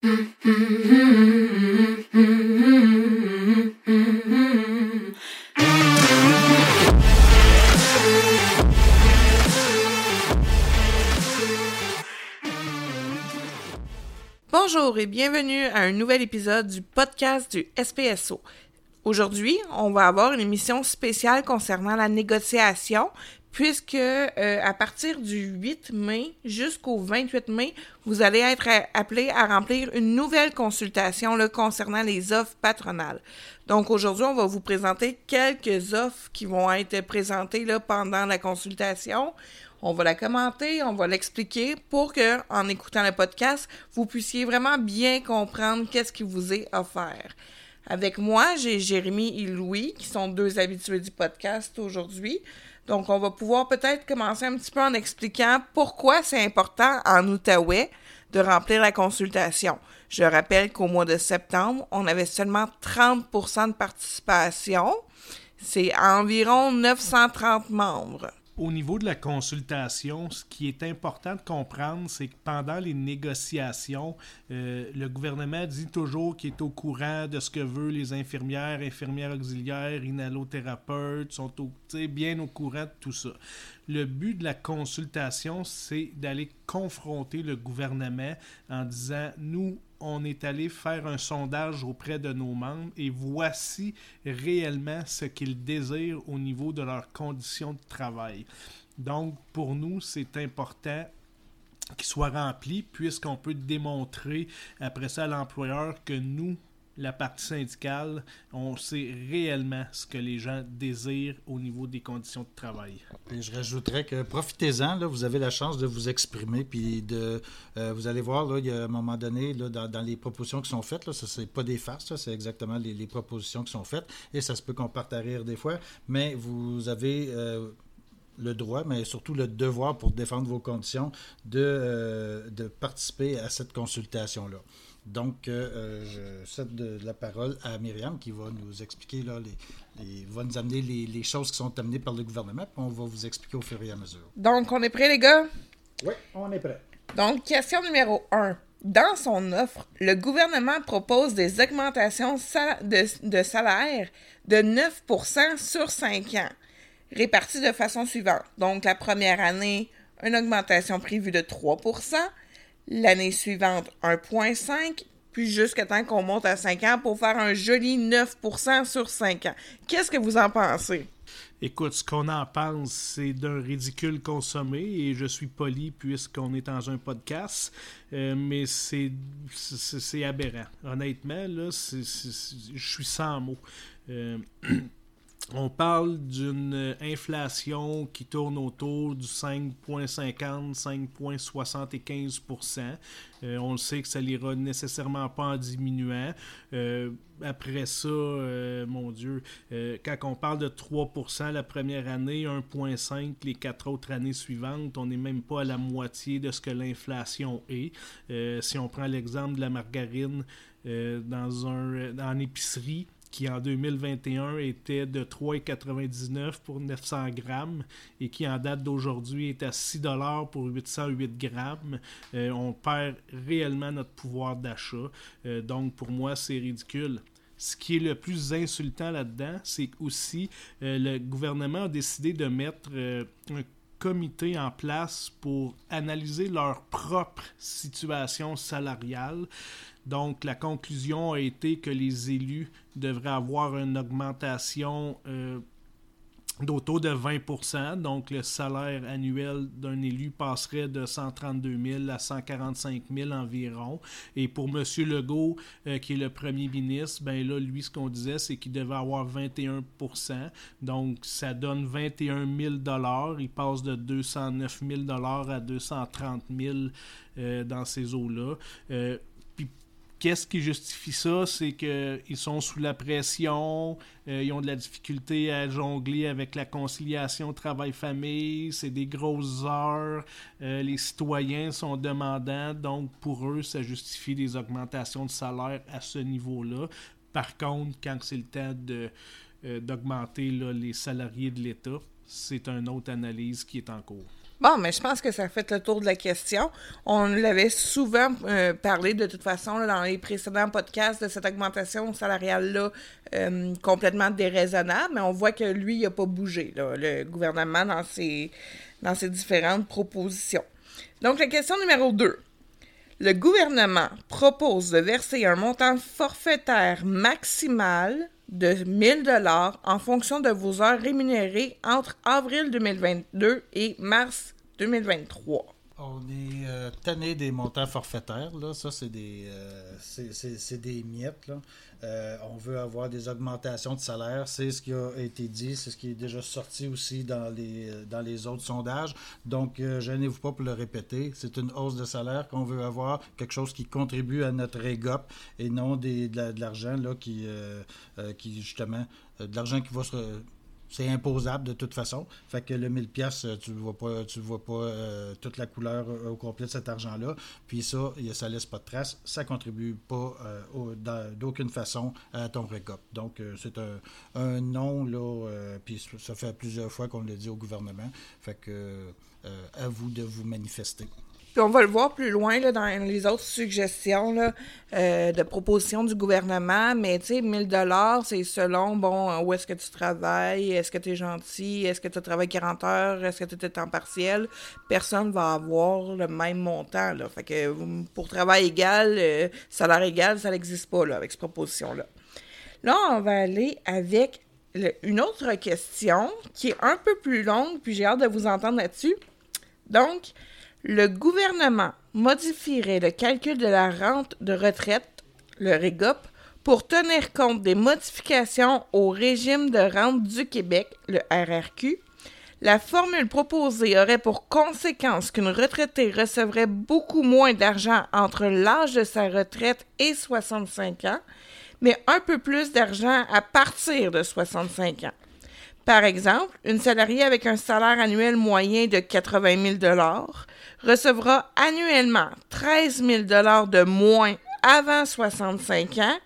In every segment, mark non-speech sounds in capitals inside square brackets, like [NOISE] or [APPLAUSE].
Bonjour et bienvenue à un nouvel épisode du podcast du SPSO. Aujourd'hui, on va avoir une émission spéciale concernant la négociation, puisque euh, à partir du 8 mai jusqu'au 28 mai, vous allez être appelé à remplir une nouvelle consultation concernant les offres patronales. Donc aujourd'hui, on va vous présenter quelques offres qui vont être présentées pendant la consultation. On va la commenter, on va l'expliquer pour que, en écoutant le podcast, vous puissiez vraiment bien comprendre qu'est-ce qui vous est offert. Avec moi, j'ai Jérémy et Louis, qui sont deux habitués du podcast aujourd'hui. Donc, on va pouvoir peut-être commencer un petit peu en expliquant pourquoi c'est important en Outaouais de remplir la consultation. Je rappelle qu'au mois de septembre, on avait seulement 30% de participation. C'est environ 930 membres au niveau de la consultation, ce qui est important de comprendre, c'est que pendant les négociations, euh, le gouvernement dit toujours qu'il est au courant de ce que veulent les infirmières, infirmières auxiliaires, inhalothérapeutes, sont bien au courant de tout ça. Le but de la consultation, c'est d'aller confronter le gouvernement en disant, nous, on est allé faire un sondage auprès de nos membres et voici réellement ce qu'ils désirent au niveau de leurs conditions de travail. Donc, pour nous, c'est important qu'il soit rempli puisqu'on peut démontrer après ça à l'employeur que nous, la partie syndicale, on sait réellement ce que les gens désirent au niveau des conditions de travail. Et je rajouterais que profitez-en, vous avez la chance de vous exprimer, puis de, euh, vous allez voir, là, il y a un moment donné, là, dans, les propositions qui sont faites, là, ce n'est pas des farces, c'est exactement les, propositions qui sont faites, et ça se peut qu'on parte à rire des fois, mais vous avez... Euh, le droit, mais surtout le devoir pour défendre vos conditions de, euh, de participer à cette consultation-là. Donc, euh, je cède de la parole à Myriam qui va nous expliquer, là, les, va nous amener les, choses qui sont amenées par le gouvernement, puis on va vous expliquer au fur et à mesure. Donc, on est prêt, les gars? Oui, on est prêt. Donc, question numéro 1. Dans son offre, le gouvernement propose des augmentations de, de salaire de 9% sur 5 ans, réparties de façon suivante. Donc, la première année, une augmentation prévue de 3 l'année suivante 1,5, puis jusqu'à temps qu'on monte à 5 ans pour faire un joli 9% sur 5 ans. Qu'est-ce que vous en pensez? Écoute, ce qu'on en pense, c'est d'un ridicule consommé, et je suis poli puisqu'on est dans un podcast, euh, mais c'est aberrant. Honnêtement, là, je suis sans mots. Euh, [CLEARS THROAT] On parle d'une inflation qui tourne autour du 5,50, 5,75% euh, On le sait que ça n'ira nécessairement pas en diminuant. Euh, après ça, euh, mon Dieu, quand on parle de 3% la première année, 1,5 les quatre autres années suivantes, on n'est même pas à la moitié de ce que l'inflation est. si on prend l'exemple de la margarine dans un, en épicerie, qui en 2021 était de 3,99 pour 900 grammes et qui en date d'aujourd'hui est à 6 dollars pour 808 grammes, euh, on perd réellement notre pouvoir d'achat. Euh, donc pour moi, c'est ridicule. Ce qui est le plus insultant là-dedans, c'est aussi euh, le gouvernement a décidé de mettre un comité en place pour analyser leur propre situation salariale. Donc, la conclusion a été que les élus devraient avoir une augmentation euh, d'autour de 20% Donc, le salaire annuel d'un élu passerait de 132 000 à 145 000 environ. Et pour M. Legault, euh, qui est le premier ministre, ben là, lui, ce qu'on disait, c'est qu'il devait avoir 21% Donc, ça donne 21 000 Il passe de 209 000 à 230 000 euh, dans ces eaux-là. Qu'est-ce qui justifie ça? C'est qu'ils sont sous la pression, euh, ils ont de la difficulté à jongler avec la conciliation travail-famille, c'est des grosses heures, euh, les citoyens sont demandants, donc pour eux, ça justifie des augmentations de salaire à ce niveau-là. Par contre, quand c'est le temps de, euh, d'augmenter les salariés de l'État, c'est une autre analyse qui est en cours. Bon, mais je pense que ça fait le tour de la question. On l'avait souvent euh, parlé de toute façon dans les précédents podcasts de cette augmentation salariale-là euh, complètement déraisonnable, mais on voit que lui, il n'a pas bougé, là, le gouvernement, dans ses, dans ses différentes propositions. Donc, la question numéro 2. Le gouvernement propose de verser un montant forfaitaire maximal de 1000 dollars en fonction de vos heures rémunérées entre avril 2022 et mars 2023. On est euh, tanné des montants forfaitaires, là. Ça, c'est des, euh, des miettes, là. Euh, on veut avoir des augmentations de salaire. C'est ce qui a été dit, c'est ce qui est déjà sorti aussi dans les, dans les autres sondages. Donc, gênez-vous pas pour le répéter. C'est une hausse de salaire qu'on veut avoir, quelque chose qui contribue à notre EGOP et non des, de la- de l'argent, qui, justement, de l'argent qui va se. C'est imposable de toute façon. Fait que le 1000 pièces, tu ne vois pas, tu vois pas euh, toute la couleur euh, au complet de cet argent-là. Puis ça, ça laisse pas de trace. Ça contribue pas euh, d'aucune façon à ton récop. Donc euh, c'est un, un non là. euh, puis ça fait plusieurs fois qu'on le dit au gouvernement. Fait que euh, à vous de vous manifester. Puis on va le voir plus loin là, dans les autres suggestions euh, de propositions du gouvernement, mais tu sais, 1000 dollars, c'est selon, bon, où est-ce que tu travailles, est-ce que tu es gentil, est-ce que tu travailles 40 heures, est-ce que tu es temps partiel? Personne va avoir le même montant, là. Fait que pour travail égal, euh, salaire égal, ça n'existe pas, là, avec cette proposition-là. Là, on va aller avec une autre question qui est un peu plus longue, puis j'ai hâte de vous entendre là-dessus. Donc, le gouvernement modifierait le calcul de la rente de retraite, le REGOP, pour tenir compte des modifications au régime de rente du Québec, le RRQ. La formule proposée aurait pour conséquence qu'une retraitée recevrait beaucoup moins d'argent entre l'âge de sa retraite et 65 ans, mais un peu plus d'argent à partir de 65 ans. Par exemple, une salariée avec un salaire annuel moyen de 80 000 recevra annuellement 13 000 de moins avant 65 ans,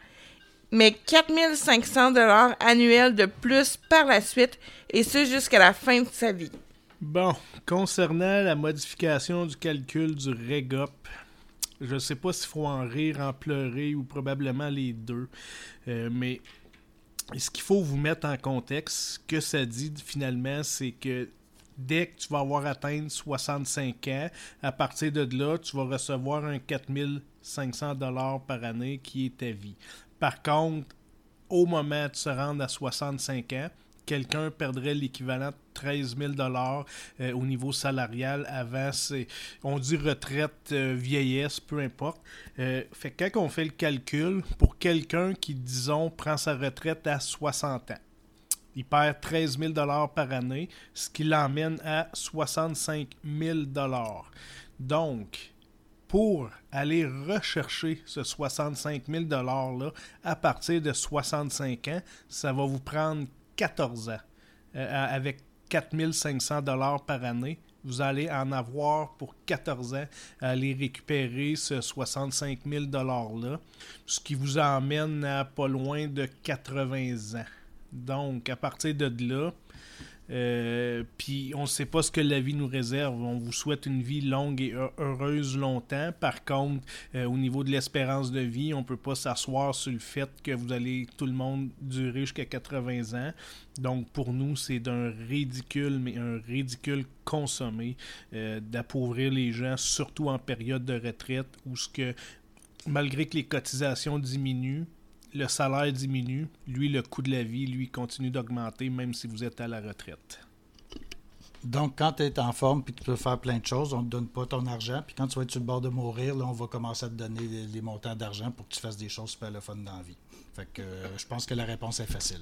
mais 4 500 annuels de plus par la suite, et ce jusqu'à la fin de sa vie. Bon, concernant la modification du calcul du REGOP, je sais pas s'il faut en rire, en pleurer ou probablement les deux, euh, mais ce qu'il faut vous mettre en contexte, ce que ça dit finalement, c'est que dès que tu vas avoir atteint 65 ans, à partir de là, tu vas recevoir un 4500 dollars par année qui est ta vie. Par contre, au moment de se rendre à 65 ans, quelqu'un perdrait l'équivalent de 13 000 dollars euh, au niveau salarial. Avant c'est on dit retraite euh, vieillesse peu importe. Euh, fait que quand on fait le calcul pour quelqu'un qui disons prend sa retraite à 60 ans il perd 13 000 dollars par année ce qui l'emmène à 65 000 dollars. Donc pour aller rechercher ce 65 000 $-là à partir de 65 ans, ça va vous prendre 14 ans. Euh, avec 4 500 $ par année, vous allez en avoir pour 14 ans à aller récupérer ce 65 000 $-là, ce qui vous emmène à pas loin de 80 ans. Donc, à partir de là, euh, puis on ne sait pas ce que la vie nous réserve. On vous souhaite une vie longue et heu- heureuse longtemps. Par contre, euh, au niveau de l'espérance de vie, on ne peut pas s'asseoir sur le fait que vous allez tout le monde durer jusqu'à 80 ans. Donc pour nous, c'est d'un ridicule, mais un ridicule consommé euh, d'appauvrir les gens, surtout en période de retraite, où ce que malgré que les cotisations diminuent, le salaire diminue, lui, le coût de la vie, lui, continue d'augmenter, même si vous êtes à la retraite. Donc, quand tu es en forme puis tu peux faire plein de choses, on ne te donne pas ton argent. Puis quand tu vas être sur le bord de mourir, là, on va commencer à te donner les, les montants d'argent pour que tu fasses des choses super le fun dans la vie. Fait que euh, je pense que la réponse est facile.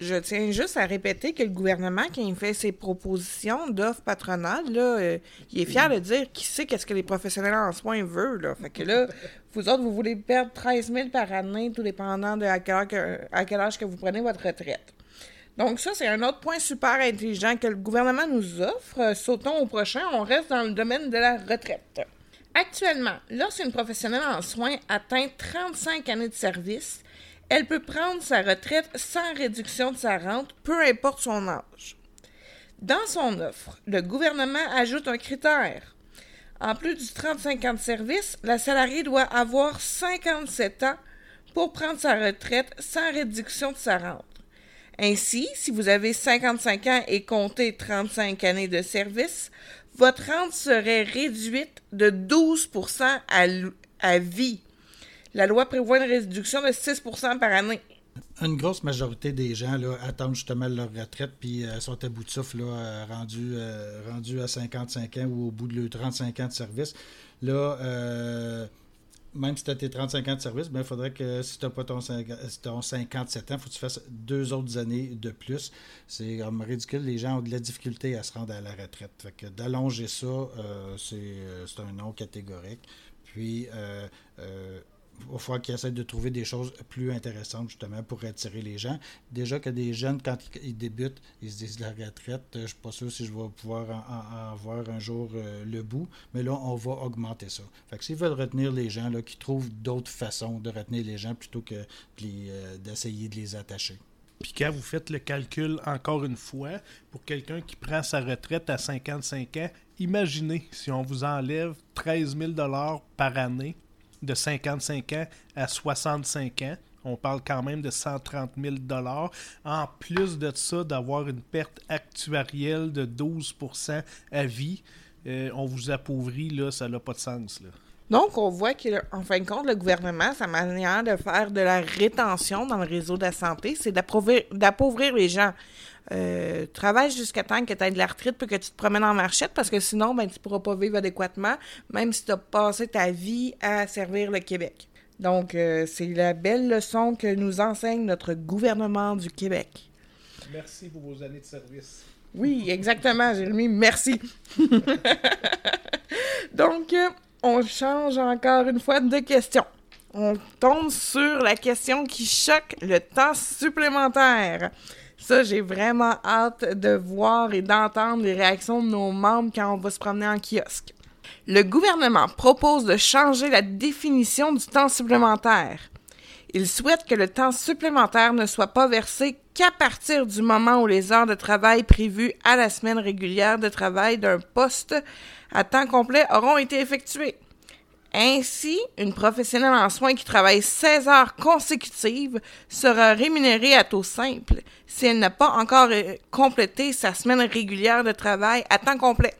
Je tiens juste à répéter que le gouvernement, quand il fait ses propositions d'offres patronales, là, euh, il est fier de dire qu'il sait qu'est-ce que les professionnels en soins veulent. Là. Fait que là, vous autres, vous voulez perdre 13 000 par année, tout dépendant de à quel, âge que, à quel âge que vous prenez votre retraite. Donc ça, c'est un autre point super intelligent que le gouvernement nous offre. Euh, Sautons au prochain, on reste dans le domaine de la retraite. Actuellement, lorsqu'une professionnelle en soins atteint 35 années de service, elle peut prendre sa retraite sans réduction de sa rente, peu importe son âge. Dans son offre, le gouvernement ajoute un critère. En plus du 35 ans de service, la salariée doit avoir 57 ans pour prendre sa retraite sans réduction de sa rente. Ainsi, si vous avez 55 ans et comptez 35 années de service, votre rente serait réduite de 12 à, à vie. La loi prévoit une réduction de 6% par année. Une grosse majorité des gens là, attendent justement leur retraite puis euh, sont à bout de souffle, là, euh, rendus, euh, à 55 ans ou au bout de leurs 35 ans de service. Là, même si tu as tes 35 ans de service, il ben, faudrait que si tu n'as pas ton, 57 ans, il faut que tu fasses deux autres années de plus. C'est ridicule. Les gens ont de la difficulté à se rendre à la retraite. Fait que d'allonger ça, c'est un non catégorique. Puis, il va falloir qu'ils essaient de trouver des choses plus intéressantes, justement, pour attirer les gens. Déjà que des jeunes, quand ils débutent, ils se disent la retraite, je ne suis pas sûr si je vais pouvoir en, voir un jour euh, le bout, mais là, on va augmenter ça. Fait que s'ils veulent retenir les gens, là, qu'ils trouvent d'autres façons de retenir les gens plutôt que euh, d'essayer de les attacher. Puis quand vous faites le calcul encore une fois, pour quelqu'un qui prend sa retraite à 55 ans, imaginez si on vous enlève 13 000 par année de 55 ans à 65 ans. On parle quand même de 130 000 En plus de ça, d'avoir une perte actuarielle de 12% à vie, euh, on vous appauvrit, là, ça n'a pas de sens. Là. Donc, on voit qu'en fin de compte, le gouvernement, sa manière de faire de la rétention dans le réseau de la santé, c'est d'appauvrir les gens. Euh, travaille jusqu'à temps que tu aies de la retraite puis que tu te promènes en marchette parce que sinon, ben, tu ne pourras pas vivre adéquatement, même si tu as passé ta vie à servir le Québec. Donc, euh, c'est la belle leçon que nous enseigne notre gouvernement du Québec. Merci pour vos années de service. Oui, exactement, Jérémy, merci. [LAUGHS] Donc, euh, on change encore une fois de question. On tombe sur la question qui choque le temps supplémentaire. Ça, j'ai vraiment hâte de voir et d'entendre les réactions de nos membres quand on va se promener en kiosque. Le gouvernement propose de changer la définition du temps supplémentaire. Il souhaite que le temps supplémentaire ne soit pas versé qu'à partir du moment où les heures de travail prévues à la semaine régulière de travail d'un poste à temps complet auront été effectuées. Ainsi, une professionnelle en soins qui travaille 16 heures consécutives sera rémunérée à taux simple si elle n'a pas encore euh, complété sa semaine régulière de travail à temps complet.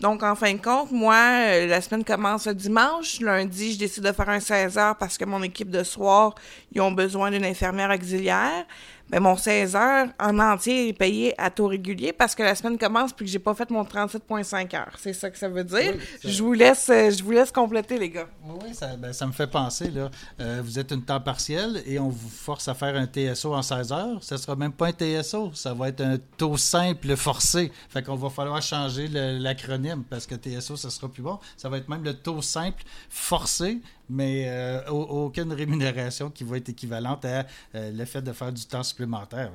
Donc, en fin de compte, moi, euh, la semaine commence le dimanche. Lundi, je décide de faire un 16 heures parce que mon équipe de soir, ils ont besoin d'une infirmière auxiliaire ben, mon 16 heures en entier est payé à taux régulier parce que la semaine commence puis que j'ai pas fait mon 37,5 heures. C'est ça que ça veut dire. je, vous laisse, euh, je vous laisse compléter, les gars. Oui, ça, ben, ça me fait penser. Là. Euh, vous êtes une temps partiel et on vous force à faire un TSO en 16 heures. Ça sera même pas un TSO, ça va être un taux simple forcé. Fait qu'on va falloir changer l'acronyme parce que TSO, ça sera plus bon. Ça va être même le taux simple forcé mais euh, aucune rémunération qui va être équivalente à euh, le fait de faire du temps supplémentaire.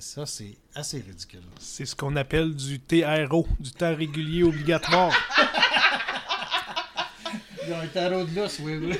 ça, c'est assez ridicule. C'est ce qu'on appelle du TRO, du temps régulier obligatoire. [LAUGHS] Il y a un tarot de l'os, oui, oui.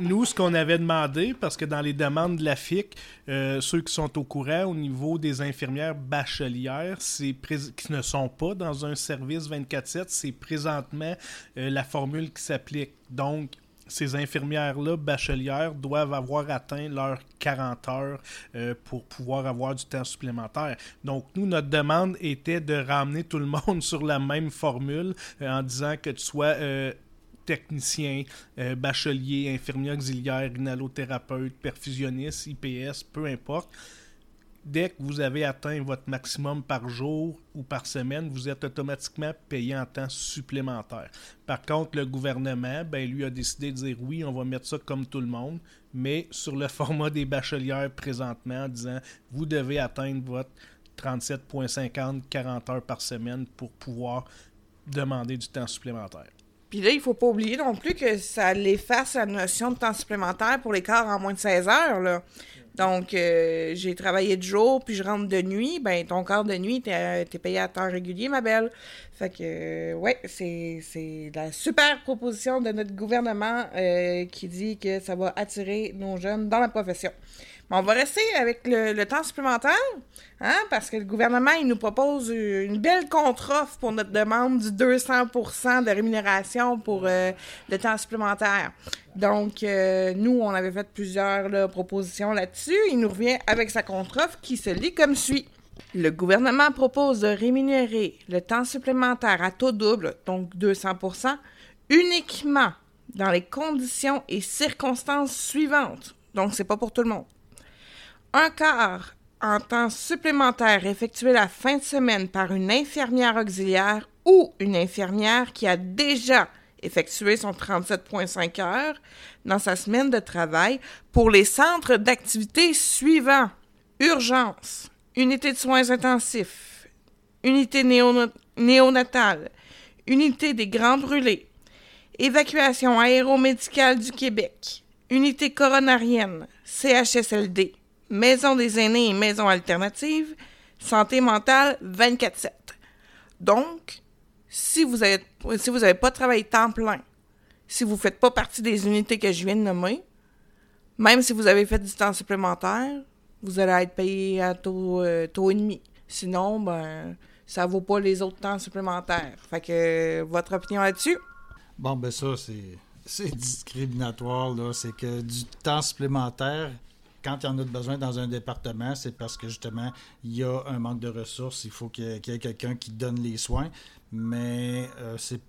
Nous, ce qu'on avait demandé, parce que dans les demandes de la FIC, euh, ceux qui sont au courant au niveau des infirmières bachelières, qui ne sont pas dans un service 24-7, c'est présentement euh, la formule qui s'applique. Donc, ces infirmières-là, bachelières, doivent avoir atteint leurs 40 heures euh, pour pouvoir avoir du temps supplémentaire. Donc, nous, notre demande était de ramener tout le [LAUGHS] monde sur la même formule en disant que tu sois technicien, euh, bachelier, infirmier auxiliaire, inhalothérapeute, perfusionniste, IPS, peu importe. Dès que vous avez atteint votre maximum par jour ou par semaine, vous êtes automatiquement payé en temps supplémentaire. Par contre, le gouvernement, ben, lui a décidé de dire oui, on va mettre ça comme tout le monde, mais sur le [LAUGHS] format des bachelières présentement, en disant vous devez atteindre votre 37,50 40 heures par semaine pour pouvoir demander du temps supplémentaire. Puis là, il faut pas oublier non plus que ça l'efface la notion de temps supplémentaire pour les corps en moins de 16 heures. Là. Donc, euh, j'ai travaillé de jour, puis je rentre de nuit. Ben, ton quart de nuit, t'es es payé à temps régulier, ma belle. Fait que, euh, ouais, c'est la super proposition de notre gouvernement euh, qui dit que ça va attirer nos jeunes dans la profession. On va rester avec le, temps supplémentaire, hein, parce que le gouvernement, il nous propose une belle contre-offre pour notre demande du 200 de rémunération pour euh, le temps supplémentaire. Donc, euh, nous, on avait fait plusieurs propositions là-dessus. Il nous revient avec sa contre-offre qui se lit comme suit. Le gouvernement propose de rémunérer le temps supplémentaire à taux double, donc 200 uniquement dans les conditions et circonstances suivantes. Donc, c'est pas pour tout le monde. Un quart en temps supplémentaire effectué la fin de semaine par une infirmière auxiliaire ou une infirmière qui a déjà effectué son 37,5 heures dans sa semaine de travail pour les centres d'activité suivants. Urgence, unité de soins intensifs, unité néonatale, unité des grands brûlés, évacuation aéromédicale du Québec, unité coronarienne, CHSLD, maison des aînés et maison alternative, santé mentale 24-7. Donc, si vous n'avez si vous avez pas travaillé temps plein, si vous ne faites pas partie des unités que je viens de nommer, même si vous avez fait du temps supplémentaire, vous allez être payé à taux, euh, taux et demi. Sinon, ben, ça vaut pas les autres temps supplémentaires. Fait que, votre opinion là-dessus? Bon, ben ça, c'est discriminatoire. là. C'est que du temps supplémentaire, quand il y en a besoin dans un département, c'est parce que justement, il y a un manque de ressources. Il faut qu'il y ait, quelqu'un qui donne les soins. Mais euh, c'est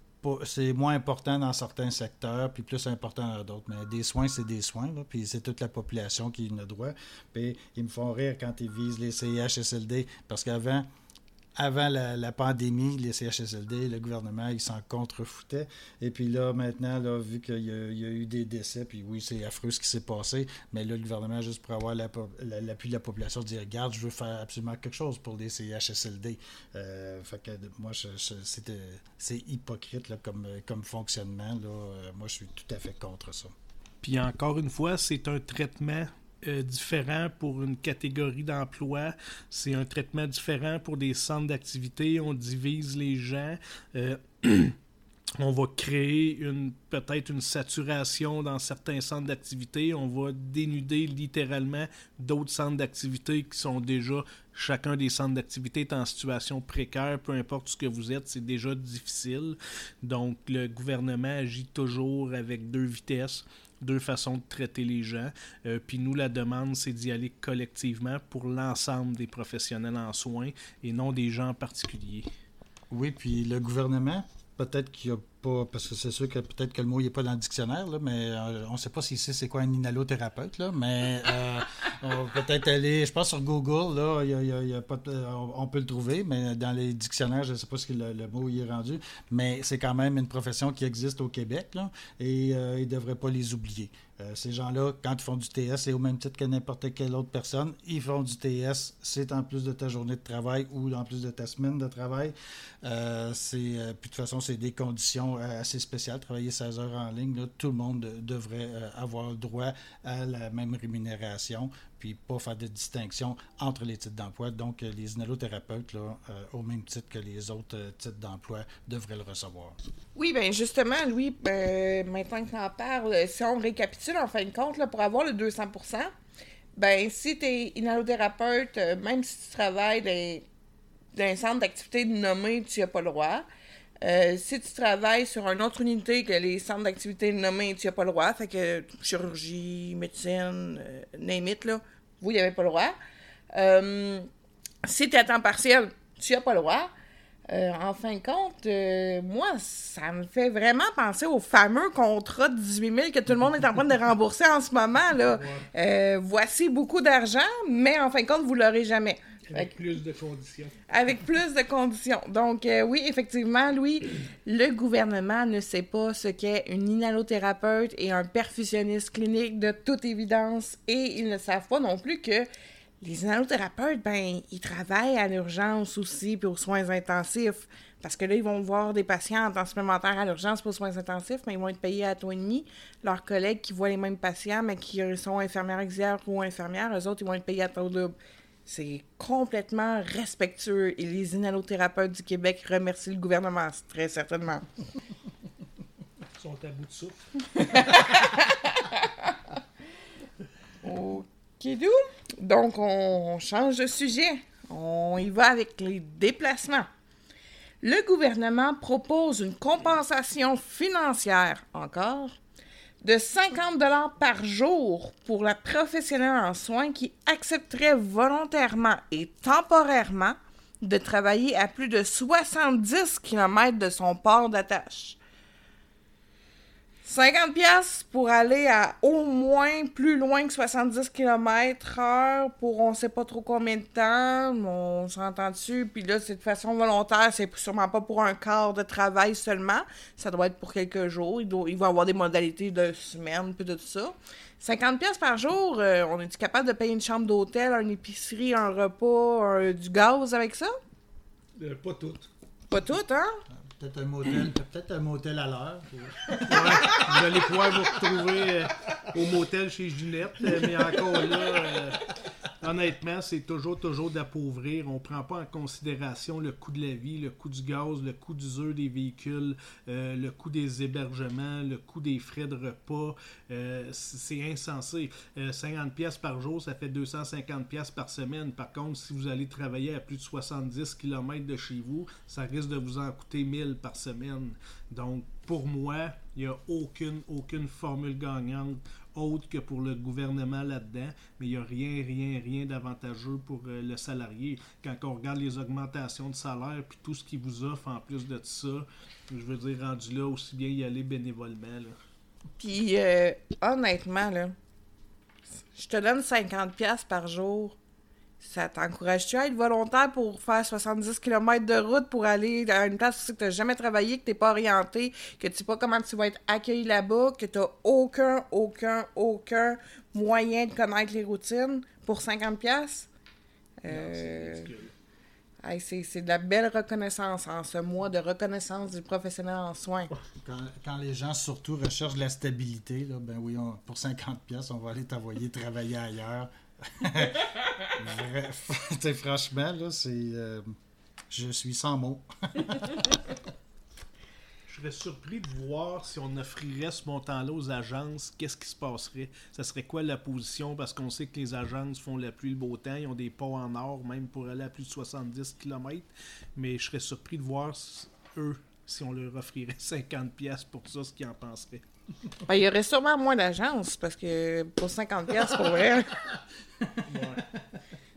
c'est moins important dans certains secteurs, puis plus important dans d'autres. Mais des soins, c'est des soins, puis c'est toute la population qui en a droit. Puis ils me font rire quand ils visent les CHSLD, parce qu'avant, avant la, pandémie, les CHSLD, le gouvernement, ils s'en contrefoutaient. Et puis là, maintenant, vu qu'il y, a eu des décès, puis oui, c'est affreux ce qui s'est passé, mais là, le gouvernement, juste pour avoir l'appui de la population, dit Regarde, je veux faire absolument quelque chose pour les CHSLD. Euh, fait que moi, c'est hypocrite comme, fonctionnement. Euh, moi, je suis tout à fait contre ça. Puis encore une fois, c'est un traitement euh, différent pour une catégorie d'emploi. C'est un traitement différent pour des centres d'activité. On divise les gens. Euh, [CLEARS THROAT] on va créer une peut-être une saturation dans certains centres d'activité. On va dénuder littéralement d'autres centres d'activité qui sont déjà chacun des centres d'activité est en situation précaire, peu importe ce que vous êtes, c'est déjà difficile. Donc le gouvernement agit toujours avec deux vitesses deux façons de traiter les gens. Euh, puis nous, la demande, c'est d'y aller collectivement pour l'ensemble des professionnels en soins et non des gens particuliers. Oui, puis le gouvernement, peut-être qu'il n'y a pas, parce que c'est sûr que peut-être que le mot n'est pas dans le dictionnaire, mais euh, on ne sait pas si c'est quoi un inhalothérapeute, là, mais euh, [LAUGHS] on peut peut-être aller, je pense sur Google, là, y a, pas, on peut le trouver, mais dans les dictionnaires, je ne sais pas si le, mot y est rendu, mais c'est quand même une profession qui existe au Québec, là, et euh, ils ne devraient pas les oublier. Euh, ces gens-là, quand ils font du TS, c'est au même titre que n'importe quelle autre personne. Ils font du TS, c'est en plus de ta journée de travail ou en plus de ta semaine de travail. Euh, euh, puis de toute façon, c'est des conditions assez spéciales. Travailler 16 heures en ligne, tout le monde devrait avoir droit à la même rémunération puis pas faire de distinction entre les titres d'emploi. Donc, les inhalothérapeutes, là, au même titre que les autres titres d'emploi, devraient le recevoir. Oui, bien justement, Louis, ben, maintenant que tu en parles, si on récapitule en fin de compte, là, pour avoir le 200% ben si tu es inhalothérapeute, euh, même si tu travailles dans, un centre d'activité nommé, tu n'as pas le droit. Euh, si tu travailles sur une autre unité que les centres d'activité nommés, tu n'as pas le droit. Fait que chirurgie, médecine, euh, name it, là, vous, n'avez pas le droit. si tu es à temps partiel, tu n'as pas le droit. Euh, en fin de compte, euh, moi, ça me fait vraiment penser au fameux contrat de 18 000 que tout le monde est en train de rembourser en ce moment. Là. Euh, voici beaucoup d'argent, mais en fin de compte, vous l'aurez jamais. Avec plus de conditions. Avec plus de conditions. Donc, oui, effectivement, Louis, le gouvernement ne sait pas ce qu'est une inhalothérapeute et un perfusionniste clinique de toute évidence, et ils ne savent pas non plus que les inhalothérapeutes, ben, ils travaillent à l'urgence aussi, puis aux soins intensifs. Parce que là, ils vont voir des patients en temps supplémentaire à l'urgence pour aux soins intensifs, mais ils vont être payés à taux et demi. Leurs collègues qui voient les mêmes patients, mais qui sont infirmières auxiliaires ou infirmières, eux autres, ils vont être payés à taux double. C'est complètement respectueux et les inhalothérapeutes du Québec remercient le gouvernement, très certainement. Ils sont à bout de souffle. ok? Donc, on change de sujet. On y va avec les déplacements. Le gouvernement propose une compensation financière, encore, de 50 dollars par jour pour la professionnelle en soins qui accepterait volontairement et temporairement de travailler à plus de 70 km de son port d'attache. 50 pièces pour aller à au moins plus loin que 70 km heure pour on sait pas trop combien de temps, on s'entend dessus, puis là c'est de façon volontaire, c'est sûrement pas pour un quart de travail seulement, ça doit être pour quelques jours, il, va avoir des modalités de semaine, puis de tout ça. 50 pièces par jour, euh, on est capable de payer une chambre d'hôtel, une épicerie, un repas, du gaz avec ça? Euh, pas toutes. Pas toutes, hein? Peut-être un motel, peut-être un motel à l'heure. [LAUGHS] vous allez pouvoir vous retrouver euh, au motel chez Ginette, euh, mais encore là, euh, honnêtement, c'est toujours, toujours d'appauvrir. On ne prend pas en considération le coût de la vie, le coût du gaz, le coût d'usure des véhicules, le coût des hébergements, le coût des frais de repas. c'est insensé. 50 pièces par jour, ça fait 250 pièces par semaine. Par contre, si vous allez travailler à plus de 70 km de chez vous, ça risque de vous en coûter 1000 par semaine. Donc, pour moi, il n'y a aucune, aucune formule gagnante autre que pour le gouvernement là-dedans, mais il n'y a rien, rien, rien d'avantageux pour euh, le salarié. Quand on regarde les augmentations de salaire, puis tout ce qu'ils vous offre en plus de ça, je veux dire, rendu là, aussi bien y aller bénévolement. Puis, euh, honnêtement, là, je te donne 50$ par jour ça t'encourage-tu à être volontaire pour faire 70 km de route pour aller à une place où tu n'as jamais travaillé, que tu n'es pas orienté, que tu sais pas comment tu vas être accueilli là-bas, que tu n'as aucun, aucun, aucun moyen de connaître les routines pour 50 pièces euh... C'est de la belle reconnaissance en ce mois de reconnaissance du professionnel en soins. Quand, les gens surtout recherchent la stabilité, là, ben oui, pour 50 pièces, on va aller t'envoyer travailler ailleurs Bref, [LAUGHS] franchement, là, c'est. Euh, je suis sans mots. [LAUGHS] je serais surpris de voir si on offrirait ce montant-là aux agences, qu'est-ce qui se passerait? Ça serait quoi la position? Parce qu'on sait que les agences font la pluie le beau temps, ils ont des ponts en or, même pour aller à plus de 70 km. Mais je serais surpris de voir eux, si on leur offrirait [LAUGHS] 50 pièces pour ça, ce qu'ils en penseraient. Ben, il y aurait sûrement moins d'agences parce que pour 50 pièces pour vrai.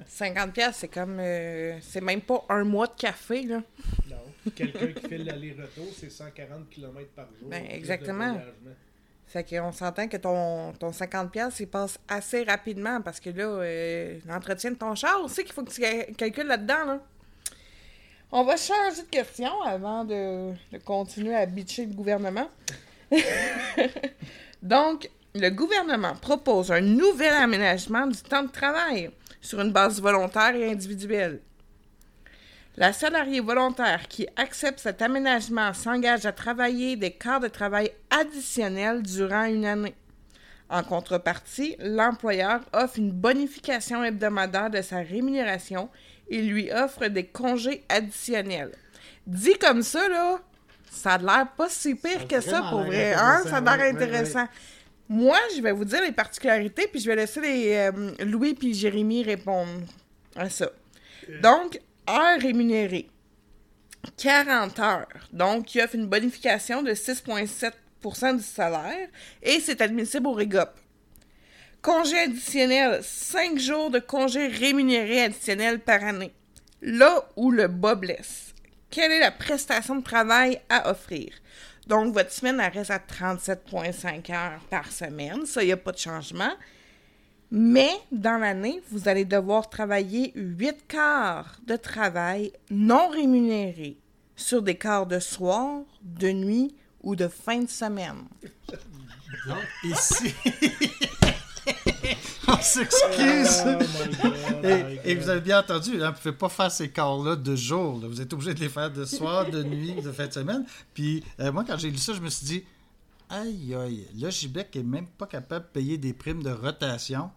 50 pièces c'est comme euh, c'est même pas un mois de café là. Non, quelqu'un qui fait l'aller-retour, c'est 140 km par jour. Ben, exactement. Fait qu'on s'entend que ton, ton 50 pièces il passe assez rapidement parce que là euh, l'entretien de ton char aussi qu'il faut que tu calcules là-dedans là. On va changer de question avant de, de continuer à bitcher le gouvernement. [LAUGHS] Donc, le gouvernement propose un nouvel aménagement du temps de travail sur une base volontaire et individuelle. La salariée volontaire qui accepte cet aménagement s'engage à travailler des quarts de travail additionnels durant une année. En contrepartie, l'employeur offre une bonification hebdomadaire de sa rémunération et lui offre des congés additionnels. Dit comme ça, là, ça a l'air pas si pire que ça pour vrai. Hein? Ça a l'air intéressant. Moi, je vais vous dire les particularités, puis je vais laisser les, euh, Louis puis Jérémy répondre à ça. Donc, heure rémunérée. 40 heures. Donc, il offre une bonification de 6,7% du salaire et c'est admissible au REGOP. Congé additionnel, 5 jours de congé rémunéré additionnel par année. Là où le bas blesse quelle est la prestation de travail à offrir? Donc, votre semaine, elle reste à 37,5 heures par semaine. Ça, il n'y a pas de changement. Mais dans l'année, vous allez devoir travailler 8 quarts de travail non rémunérés sur des quarts de soir, de nuit ou de fin de semaine. Donc, ici, [LAUGHS] on s'excuse. Oh et, vous avez bien entendu, hein, vous ne pouvez pas faire ces corps-là de jour. Vous êtes obligé de les faire de soir, de nuit, de fin de semaine. Puis euh, moi, quand j'ai lu ça, je me suis dit, aïe, aïe, là, Gibec est même pas capable de payer des primes de rotation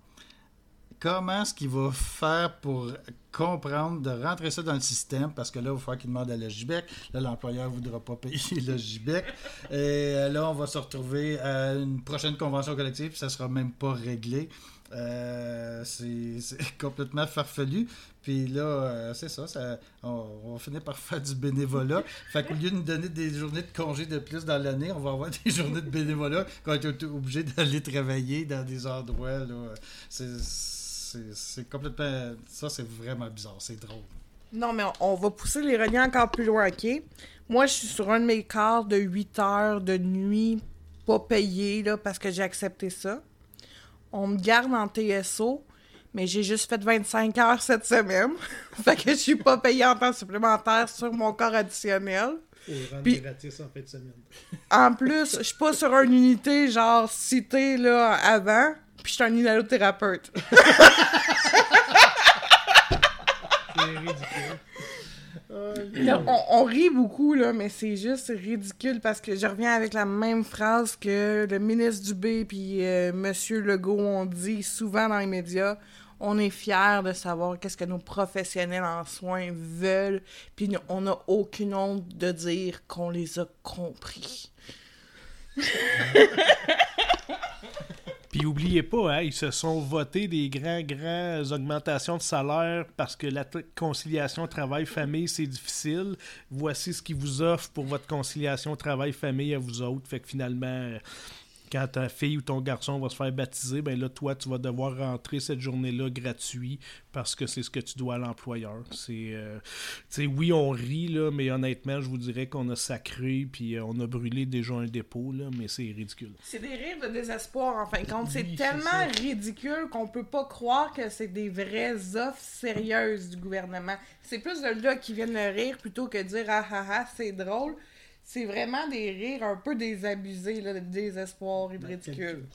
comment est-ce qu'il va faire pour comprendre, de rentrer ça dans le système, parce que là, il va falloir qu'il demande à la GIBEC. Là, l'employeur ne voudra pas payer [LAUGHS] le GIBEC. Et euh, là, on va se retrouver à une prochaine convention collective, puis ça ne sera même pas réglé. Euh, c'est [LAUGHS] complètement farfelu. Puis là, euh, c'est ça, on, va finir par faire du bénévolat. Fait qu'au lieu de nous donner des journées de congé de plus dans l'année, on va avoir [LAUGHS] des journées de bénévolat qu'on être obligé d'aller travailler dans des endroits. C'est complètement. Ça, c'est vraiment bizarre. C'est drôle. Non, mais on, va pousser les reliants encore plus loin, OK? Moi, je suis sur un de mes quarts de 8 heures de nuit, pas payé, là, parce que j'ai accepté ça on me garde en TSO, mais j'ai juste fait 25 heures cette semaine. [LAUGHS] fait que je suis pas payé en temps supplémentaire sur mon corps additionnel. Puis, gratis en fin de semaine. [LAUGHS] en plus, je suis pas sur une unité genre citée là avant, puis je suis un inhalothérapeute. [LAUGHS] C'est ridicule on, rit beaucoup, là, mais c'est juste ridicule parce que je reviens avec la même phrase que le ministre Dubé puis euh, Monsieur Legault ont dit souvent dans les médias. On est fiers de savoir qu'est-ce que nos professionnels en soins veulent, puis on n'a aucune honte de dire qu'on les a compris. [LAUGHS] Puis oubliez pas, hein, ils se sont votés des grands, grands augmentations de salaire parce que la conciliation travail-famille, c'est difficile. Voici ce qu'ils vous offrent pour votre conciliation travail-famille à vous autres. Fait que finalement, quand ta fille ou ton garçon va se faire baptiser, ben là, toi, tu vas devoir rentrer cette journée-là gratuit parce que c'est ce que tu dois à l'employeur. C'est, euh, oui, on rit, là, mais honnêtement, je vous dirais qu'on a sacré puis euh, on a brûlé déjà un dépôt, là, mais c'est ridicule. C'est des rires de désespoir, en fin de compte. c'est tellement ridicule qu'on peut pas croire que c'est des vraies offres sérieuses du gouvernement. C'est plus de là qui viennent rire plutôt que dire ah ah ah, c'est drôle c'est vraiment des rires un peu désabusés, là, de désespoir et de ben, ridicule.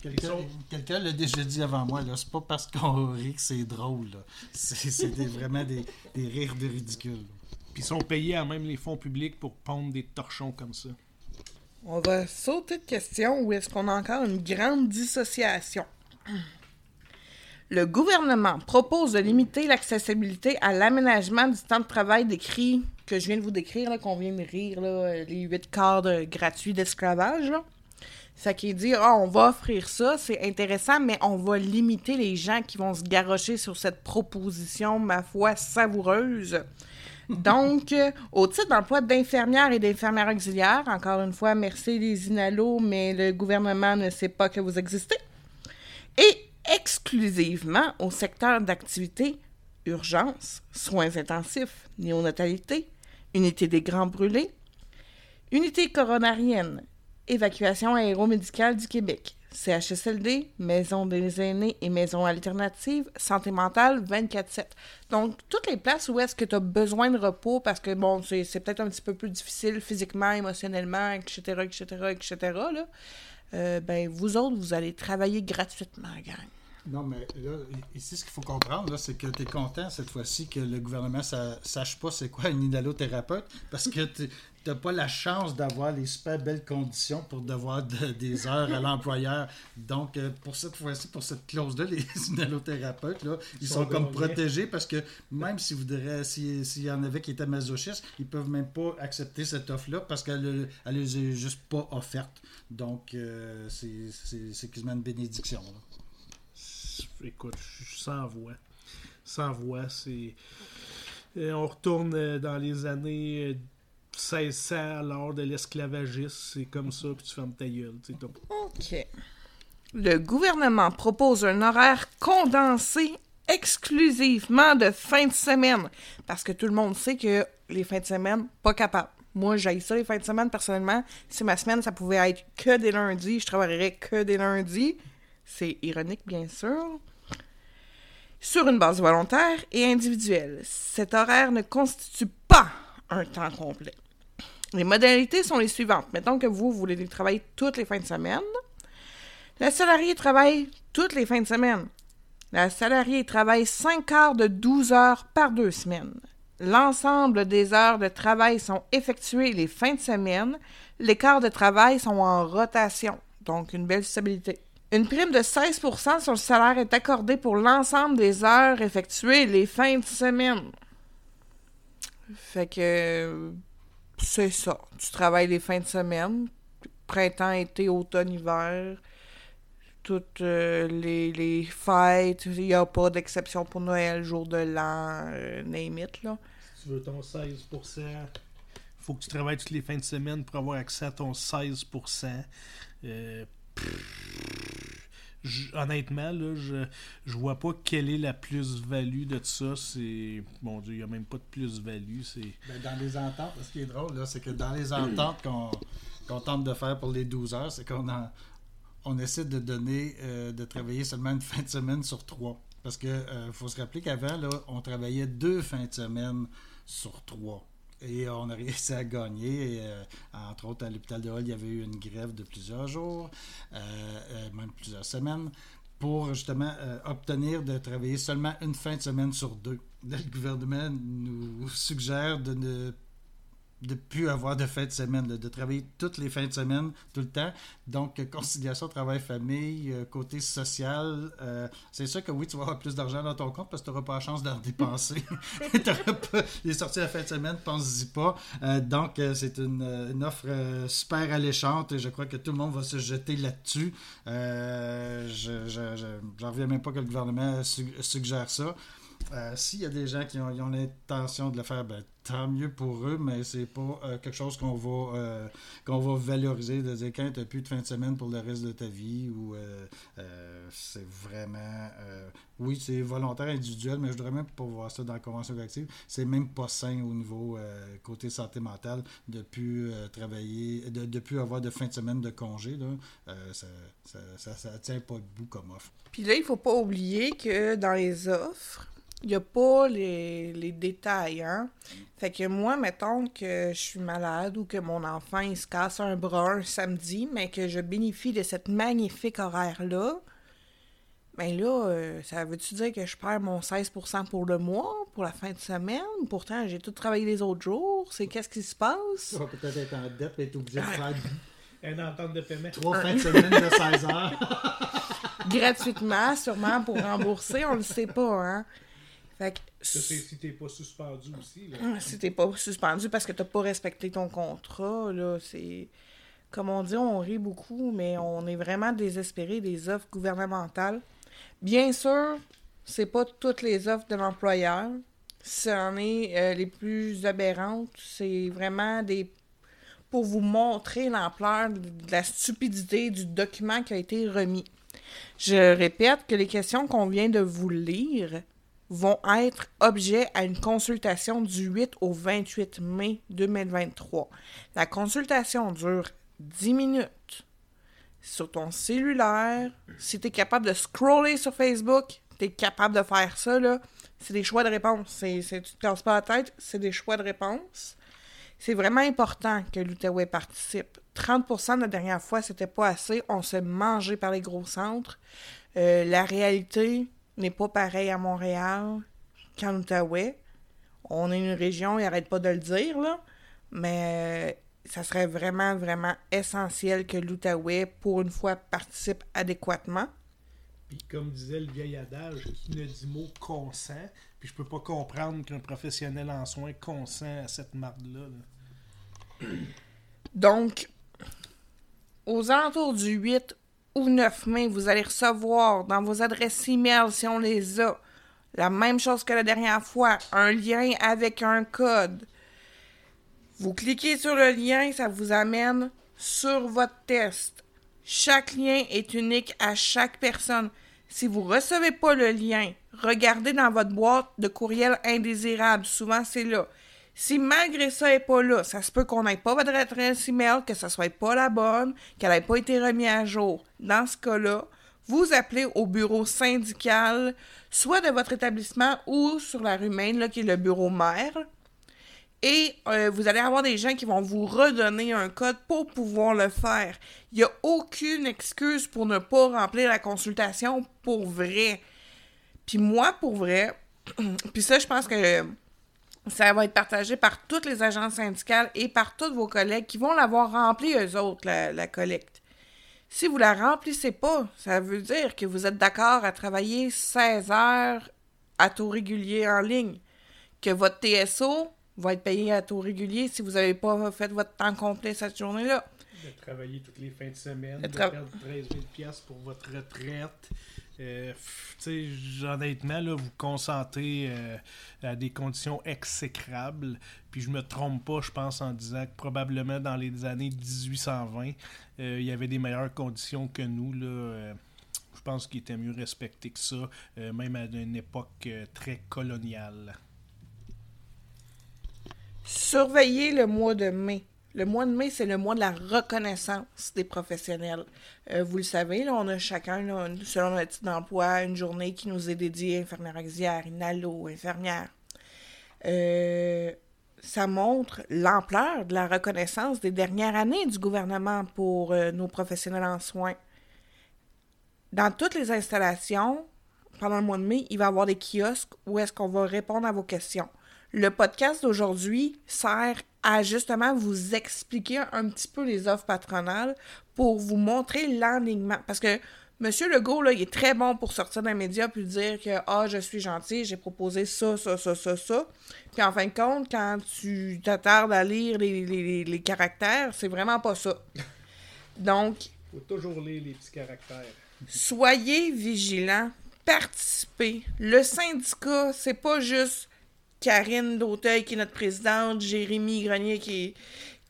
Quelqu'un l'a déjà dit avant moi, là, c'est pas parce qu'on [LAUGHS] rit que c'est drôle. C'est vraiment des, rires de ridicule. Puis ils sont payés à même les fonds publics pour pondre des torchons comme ça. On va sauter de question où est-ce qu'on a encore une grande dissociation? Le gouvernement propose de limiter l'accessibilité à l'aménagement du temps de travail décrit que je viens de vous décrire, qu'on vient de rire, les huit quarts gratuits d'esclavage. Ça qui dit, ah, on va offrir ça, c'est intéressant, mais on va limiter les gens qui vont se garrocher sur cette proposition, ma foi, savoureuse. [LAUGHS] Donc, au titre d'emploi d'infirmières et d'infirmières auxiliaires, encore une fois, merci les Inalos, mais le gouvernement ne sait pas que vous existez. Et exclusivement au secteur d'activité urgence, soins intensifs, néonatalité, unité des grands brûlés, unité coronarienne, évacuation aéromédicale du Québec, CHSLD, maison des aînés et maison alternative, santé mentale 24-7. Donc, toutes les places où est-ce que tu as besoin de repos parce que, bon, c'est peut-être un petit peu plus difficile physiquement, émotionnellement, etc., etc., etc., euh, ben, vous autres, vous allez travailler gratuitement, gang. Non, mais là, ici, ce qu'il faut comprendre, c'est que tu es content cette fois-ci que le gouvernement ne sache pas c'est quoi un inhalothérapeute parce que tu n'as pas la chance d'avoir les super belles conditions pour devoir des heures à l'employeur. Donc, euh, pour cette fois-ci, pour cette clause-là, les [LAUGHS] inhalothérapeutes, là, ils, sont, comme protégés parce que même s'il s'il y en avait qui étaient masochistes, ils peuvent même pas accepter cette offre-là parce qu'elle ne les est juste pas offerte. Donc, euh, c'est quasiment une bénédiction. Là écoute, je suis sans voix. Sans voix, c'est. Euh, on retourne euh, dans les années 1600 euh, lors de l'esclavagisme. C'est comme ça, puis tu fermes ta gueule. OK. Le gouvernement propose un horaire condensé exclusivement de fin de semaine. Parce que tout le monde sait que les fins de semaine, pas capable. Moi, j'ai ça les fins de semaine, personnellement. Si ma semaine, ça pouvait être que des lundis, je travaillerais que des lundis. C'est ironique, bien sûr sur une base volontaire et individuelle. Cet horaire ne constitue pas un temps complet. Les modalités sont les suivantes. Mettons que vous, voulez travailler toutes les fins de semaine. La salariée travaille toutes les fins de semaine. La salariée travaille 5 heures de 12 heures par deux semaines. L'ensemble des heures de travail sont effectuées les fins de semaine. Les quarts de travail sont en rotation, donc une belle stabilité. Une prime de 16% sur le salaire est accordée pour l'ensemble des heures effectuées les fins de semaine. Fait que c'est ça. Tu travailles les fins de semaine, printemps, été, automne, hiver. Toutes euh, les, les fêtes. Il n'y a pas d'exception pour Noël, jour de l'an, euh, name it, là. Si tu veux ton 16%, faut que tu travailles toutes les fins de semaine pour avoir accès à ton 16%. Euh, pff, honnêtement, là, je, je vois pas quelle est la plus-value de ça. C'est. Mon Dieu, il n'y a même pas de plus-value. C'est. Ben, dans les ententes, ce qui est drôle, là, c'est que dans les ententes qu'on qu'on tente de faire pour les 12 heures, c'est qu'on en- on essaie de donner, euh, de travailler seulement une fin de semaine sur trois. Parce que euh, faut se rappeler qu'avant, là, on travaillait deux fins de semaine sur trois. Et on a [LAUGHS] réussi à gagner. Euh, entre autres, à l'hôpital de Hall, il y avait eu une grève de plusieurs jours, euh, même plusieurs semaines, pour justement obtenir de travailler seulement une fin de semaine sur deux. Le gouvernement nous suggère de ne de plus avoir de fin de semaine, là, de travailler toutes les fins de semaine, tout le temps. Donc, euh, conciliation travail-famille, euh, côté social, euh, c'est sûr que oui, tu vas avoir plus d'argent dans ton compte parce que tu n'auras pas la chance d'en dépenser. [LAUGHS] [LAUGHS] Pas les sorties la fin de semaine, pense-y pas. Euh, donc, c'est une, une offre super alléchante et je crois que tout le monde va se jeter là-dessus. Euh, je j'en reviens même pas que le gouvernement su- suggère ça. Euh, S'il y a des gens qui ont, l'intention de le faire, ben, tant mieux pour eux, mais c'est pas euh, quelque chose qu'on va, euh, qu'on va valoriser, de dire quand tu n'as plus de fin de semaine pour le reste de ta vie, ou c'est vraiment. oui, c'est volontaire, individuel, mais je voudrais même pas voir ça dans la convention collective. C'est même pas sain au niveau côté santé mentale de plus travailler, de, de plus avoir de fin de semaine de congé. Là. Ça, ça tient pas debout comme offre. Puis là, il faut pas oublier que dans les offres, il n'y a pas les, les détails, hein. Fait que moi, mettons que je suis malade ou que mon enfant, il se casse un bras un samedi, mais que je bénéficie de cette magnifique horaire-là, ben là, euh, ça veut-tu dire que je perds mon 16% pour le mois, pour la fin de semaine? Pourtant, j'ai tout travaillé les autres jours. C'est qu'est-ce qui se passe? Tu vas peut-être être en dette et être obligé de faire [LAUGHS] Une entente de paiement. trois fins de semaine de 16 heures. [LAUGHS] Gratuitement, sûrement, pour rembourser, on le sait pas, hein. Fait que... Ça, c'est si t'es pas suspendu aussi. Là. Ah, Si t'es pas suspendu parce que t'as pas respecté ton contrat, là, c'est... Comme on dit, on rit beaucoup, mais on est vraiment désespéré des offres gouvernementales. Bien sûr, c'est pas toutes les offres de l'employeur. C'en est euh, les plus aberrantes. C'est vraiment des... pour vous montrer l'ampleur de la stupidité du document qui a été remis. Je répète que les questions qu'on vient de vous lire vont être objet à une consultation du 8 au 28 mai 2023. La consultation dure 10 minutes. Sur ton cellulaire, si tu es capable de scroller sur Facebook, tu es capable de faire ça, là. C'est des choix de réponse. C'est, tu te casses pas la tête, c'est des choix de réponse. C'est vraiment important que l'Outaouais participe. 30% la dernière fois, c'était pas assez. On se mangeait par les gros centres. Euh, la réalité n'est pas pareille à Montréal qu'en Outaouais. On est une région, ils n'arrêtent pas de le dire, là. Mais euh, ça serait vraiment, vraiment essentiel que l'Outaouais, pour une fois, participe adéquatement. Puis comme disait le vieil adage, qui ne dit mot consent, puis je peux pas comprendre qu'un professionnel en soins consent à cette marde-là. là. Donc, aux alentours du 8 ou 9 mai, vous allez recevoir dans vos adresses e-mail, si on les a, la même chose que la dernière fois, un lien avec un code. Vous cliquez sur le lien, ça vous amène sur votre test. Chaque lien est unique à chaque personne. Si vous recevez pas le lien, regardez dans votre boîte de courriel indésirable. Souvent, c'est là. Si malgré ça n'est pas là, ça se peut qu'on n'ait pas votre adresse email, que ça soit pas la bonne, qu'elle n'ait pas été remise à jour. Dans ce cas-là, vous appelez au bureau syndical, soit de votre établissement ou sur la rue Maine, qui est le bureau mère. Et euh, vous allez avoir des gens qui vont vous redonner un code pour pouvoir le faire. Il n'y a aucune excuse pour ne pas remplir la consultation pour vrai. Puis moi, pour vrai, [CLEARS THROAT] puis ça, je pense que ça va être partagé par toutes les agences syndicales et par tous vos collègues qui vont l'avoir rempli eux autres, la, la collecte. Si vous la remplissez pas, ça veut dire que vous êtes d'accord à travailler 16 heures à taux régulier en ligne, que votre TSO va être payé à taux régulier si vous n'avez pas fait votre temps complet cette journée-là. De travailler toutes les fins de semaine, de, perdre 13 000 pour votre retraite. Euh, honnêtement, là, vous consentez euh, à des conditions exécrables. Puis je me trompe pas, je pense, en disant que probablement dans les années 1820, euh, il y avait des meilleures conditions que nous. Là, je pense qu'il était mieux respecté que ça, même à une époque très coloniale. Surveillez le mois de mai. Le mois de mai, c'est le mois de la reconnaissance des professionnels. Euh, vous le savez, là, on a chacun, selon notre titre d'emploi, une journée qui nous est dédiée infirmière auxiliaire, inalo, infirmière. Euh, ça montre l'ampleur de la reconnaissance des dernières années du gouvernement pour euh, nos professionnels en soins. Dans toutes les installations, pendant le mois de mai, il va y avoir des kiosques où est-ce qu'on va répondre à vos questions. Le podcast d'aujourd'hui sert à justement vous expliquer un petit peu les offres patronales pour vous montrer l'enignement. Parce que Monsieur Legault, là, il est très bon pour sortir d'un média puis dire que Ah, je suis gentil, j'ai proposé ça, ça, ça, ça, ça. Puis en fin de compte, quand tu t'attardes à lire les, les caractères, c'est vraiment pas ça. Donc. Faut toujours lire les petits caractères. Soyez vigilants, participez. Le syndicat, c'est pas juste Karine Dauteuil, qui est notre présidente, Jérémy Grenier, qui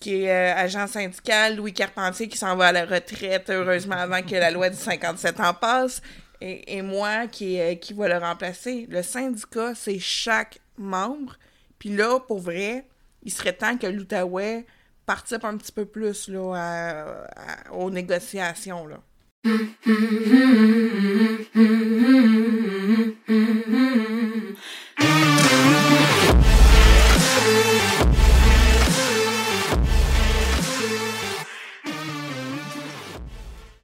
est, euh, agent syndical, Louis Carpentier, qui s'en va à la retraite, heureusement, avant que la loi du 57 ans passe, et, moi, qui, euh, qui va le remplacer. Le syndicat, c'est chaque membre. Puis là, pour vrai, il serait temps que l'Outaouais participe un petit peu plus là, aux négociations. Là. Mm-hmm. [LAUGHS]